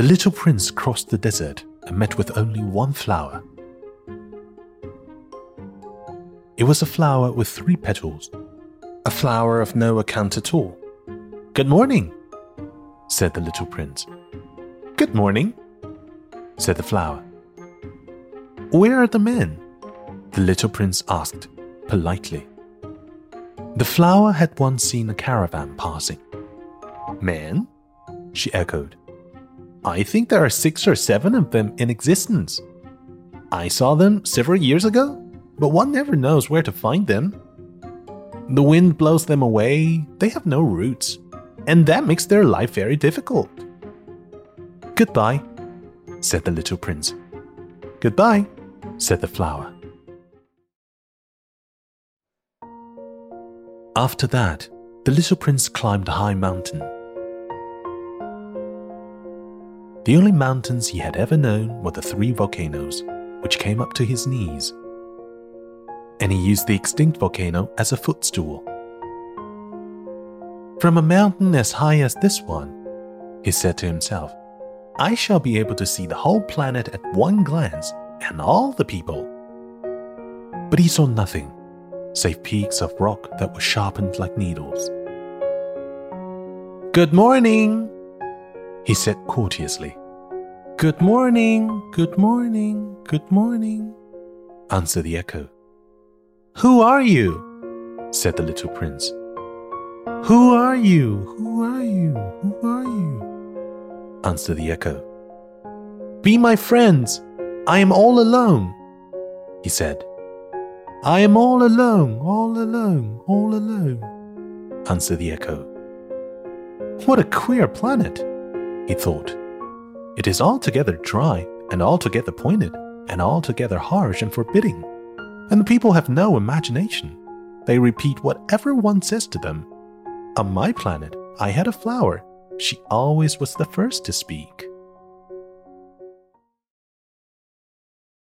The little prince crossed the desert and met with only one flower. It was a flower with three petals, a flower of no account at all. Good morning, said the little prince. Good morning, said the flower. Where are the men? The little prince asked politely. The flower had once seen a caravan passing. Men? she echoed. I think there are six or seven of them in existence. I saw them several years ago, but one never knows where to find them. The wind blows them away, they have no roots, and that makes their life very difficult. Goodbye, said the little prince. Goodbye, said the flower. After that, the little prince climbed a high mountain. The only mountains he had ever known were the three volcanoes, which came up to his knees. And he used the extinct volcano as a footstool. From a mountain as high as this one, he said to himself, I shall be able to see the whole planet at one glance and all the people. But he saw nothing save peaks of rock that were sharpened like needles. Good morning, he said courteously. Good morning, good morning, good morning, answered the echo. Who are you? said the little prince. Who are you? Who are you? Who are you? answered the echo. Be my friends. I am all alone, he said. I am all alone, all alone, all alone, answered the echo. What a queer planet, he thought. It is altogether dry, and altogether pointed, and altogether harsh and forbidding. And the people have no imagination. They repeat whatever one says to them. On my planet, I had a flower. She always was the first to speak.